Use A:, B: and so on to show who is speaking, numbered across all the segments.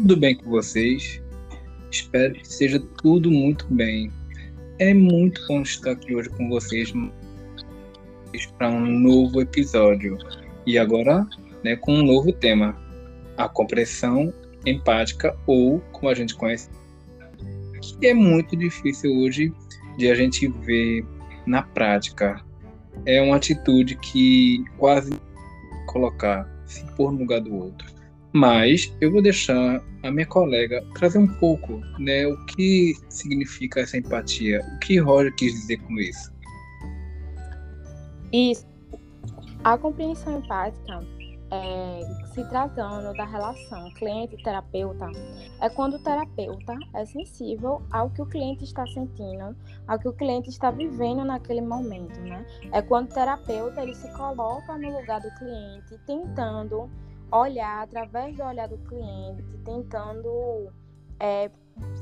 A: tudo bem com vocês? Espero que seja tudo muito bem. É muito bom estar aqui hoje com vocês para um novo episódio. E agora, né, com um novo tema: a compreensão empática, ou como a gente conhece, que é muito difícil hoje de a gente ver na prática. É uma atitude que quase colocar, se pôr no lugar do outro. Mas eu vou deixar a minha colega trazer um pouco, né, o que significa essa empatia, o que Roger quis dizer com isso.
B: Isso. A compreensão empática, é, se tratando da relação cliente-terapeuta, é quando o terapeuta é sensível ao que o cliente está sentindo, ao que o cliente está vivendo naquele momento, né? É quando o terapeuta ele se coloca no lugar do cliente, tentando olhar através do olhar do cliente, tentando é,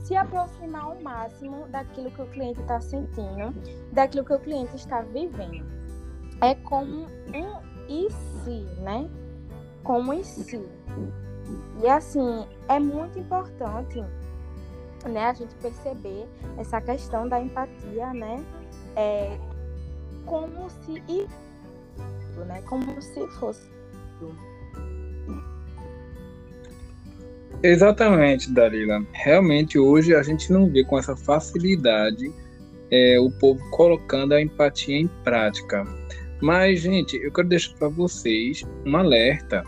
B: se aproximar ao máximo daquilo que o cliente está sentindo, daquilo que o cliente está vivendo. É como um e se, né? Como em si. E assim, é muito importante né, a gente perceber essa questão da empatia, né? É, como se né? Como se fosse
A: Exatamente, Dalila. Realmente hoje a gente não vê com essa facilidade é, o povo colocando a empatia em prática. Mas, gente, eu quero deixar para vocês um alerta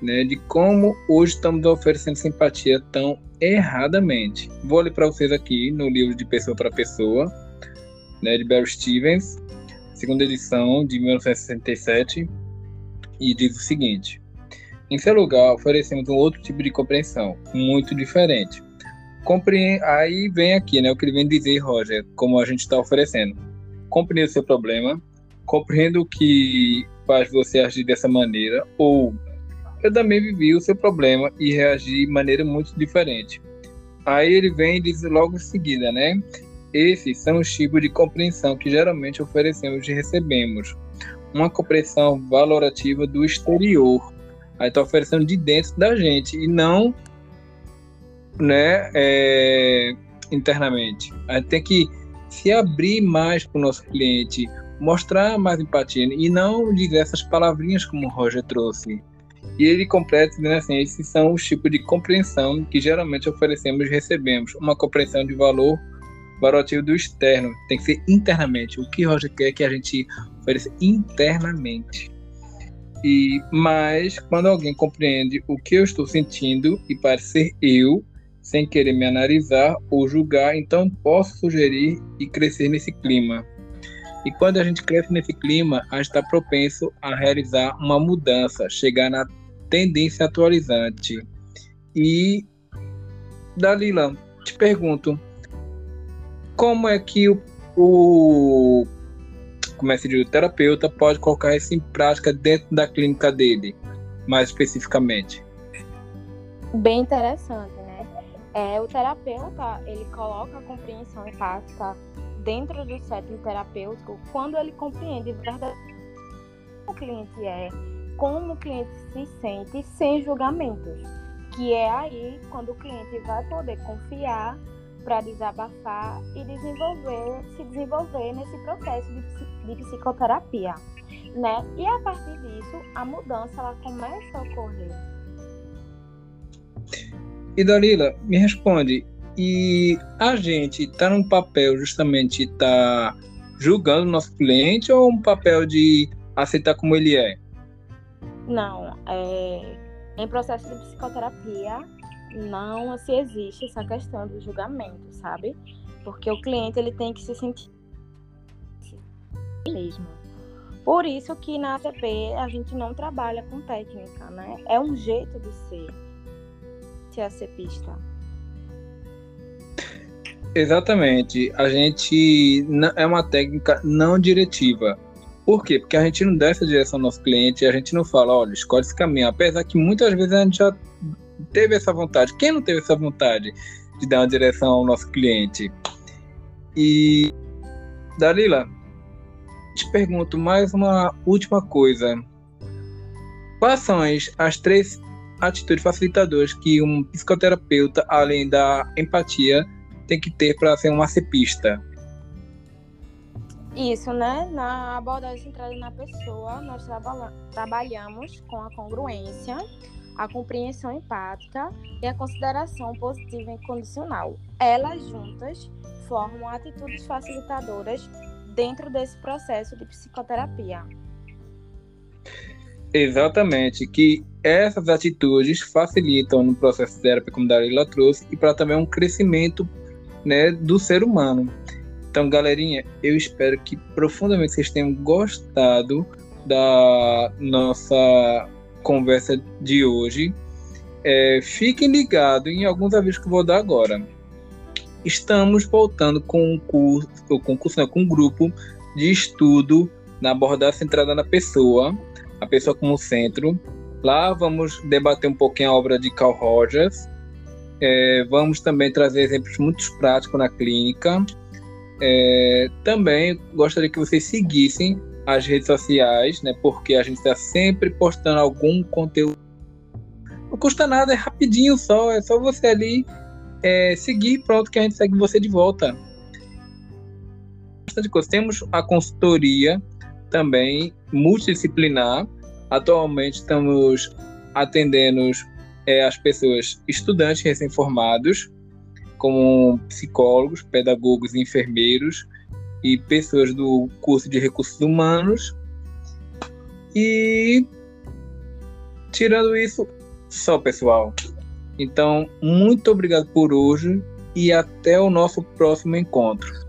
A: né, de como hoje estamos oferecendo simpatia tão erradamente. Vou ler para vocês aqui no livro de Pessoa para Pessoa, né, de Barry Stevens, segunda edição de 1967, e diz o seguinte: em seu lugar, oferecemos um outro tipo de compreensão, muito diferente. Compre... Aí vem aqui, né, o que ele vem dizer, Roger, como a gente está oferecendo. Compreendo o seu problema, compreendo o que faz você agir dessa maneira, ou eu também vivi o seu problema e reagi de maneira muito diferente. Aí ele vem e diz logo em seguida, né? Esses são os tipos de compreensão que geralmente oferecemos e recebemos. Uma compreensão valorativa do exterior, Aí tá oferecendo de dentro da gente e não, né, é, internamente. A gente tem que se abrir mais para o nosso cliente, mostrar mais empatia e não dizer essas palavrinhas como o Roger trouxe. E ele completa dizendo assim: esses são os tipos de compreensão que geralmente oferecemos e recebemos. Uma compreensão de valor valorativo do externo, tem que ser internamente. O que Roger quer que a gente ofereça internamente. E mas quando alguém compreende o que eu estou sentindo e parece ser eu, sem querer me analisar ou julgar, então posso sugerir e crescer nesse clima. E quando a gente cresce nesse clima, a gente está propenso a realizar uma mudança, chegar na tendência atualizante. E Dalila, te pergunto, como é que o, o que o terapeuta pode colocar isso em prática dentro da clínica dele, mais especificamente?
B: Bem interessante, né? É, o terapeuta, ele coloca a compreensão empática dentro do setting terapêutico quando ele compreende verdadeiramente o cliente é, como o cliente se sente, sem julgamentos. Que é aí quando o cliente vai poder confiar para desabafar e desenvolver, se desenvolver nesse processo de, de, psicoterapia, né? E a partir disso, a mudança ela começa a ocorrer.
A: E Dalila, me responde, e a gente está num papel justamente tá julgando o nosso cliente ou um papel de aceitar como ele é?
B: Não, é, em processo de psicoterapia, não se existe essa questão do julgamento, sabe? Porque o cliente ele tem que se sentir mesmo. Por isso que na ACP a gente não trabalha com técnica, né? É um jeito de ser, ser ACPista.
A: Exatamente. A gente é uma técnica não diretiva. Por quê? Porque a gente não dá essa direção ao nosso cliente, a gente não fala, olha, escolhe esse caminho. Apesar que muitas vezes a gente já teve essa vontade? Quem não teve essa vontade de dar uma direção ao nosso cliente? E Dalila, te pergunto mais uma última coisa. Quais são as, as três atitudes facilitadoras que um psicoterapeuta, além da empatia, tem que ter para ser um macepista?
B: Isso, né? Na abordagem centrada na pessoa, nós trabalha trabalhamos com a congruência, a compreensão empática e a consideração positiva e incondicional. Elas juntas formam atitudes facilitadoras dentro desse processo de psicoterapia.
A: Exatamente, que essas atitudes facilitam no processo terapia, como Dalila trouxe, e para também um crescimento né, do ser humano. Então, galerinha, eu espero que profundamente vocês tenham gostado da nossa conversa de hoje. É, fiquem ligados em alguns avisos que eu vou dar agora. Estamos voltando com um curso, com curso, não, com um grupo de estudo na abordagem centrada na pessoa, a pessoa como centro. Lá vamos debater um pouquinho a obra de Carl Rogers. É, vamos também trazer exemplos muito práticos na clínica. É, também gostaria que vocês seguissem as redes sociais, né? Porque a gente está sempre postando algum conteúdo. Não custa nada, é rapidinho só, é só você ali é, seguir, pronto, que a gente segue você de volta. Temos a consultoria também multidisciplinar. Atualmente estamos atendendo é, as pessoas estudantes recém-formados, como psicólogos, pedagogos enfermeiros, e pessoas do curso de recursos humanos. E tirando isso, só pessoal. Então, muito obrigado por hoje e até o nosso próximo encontro.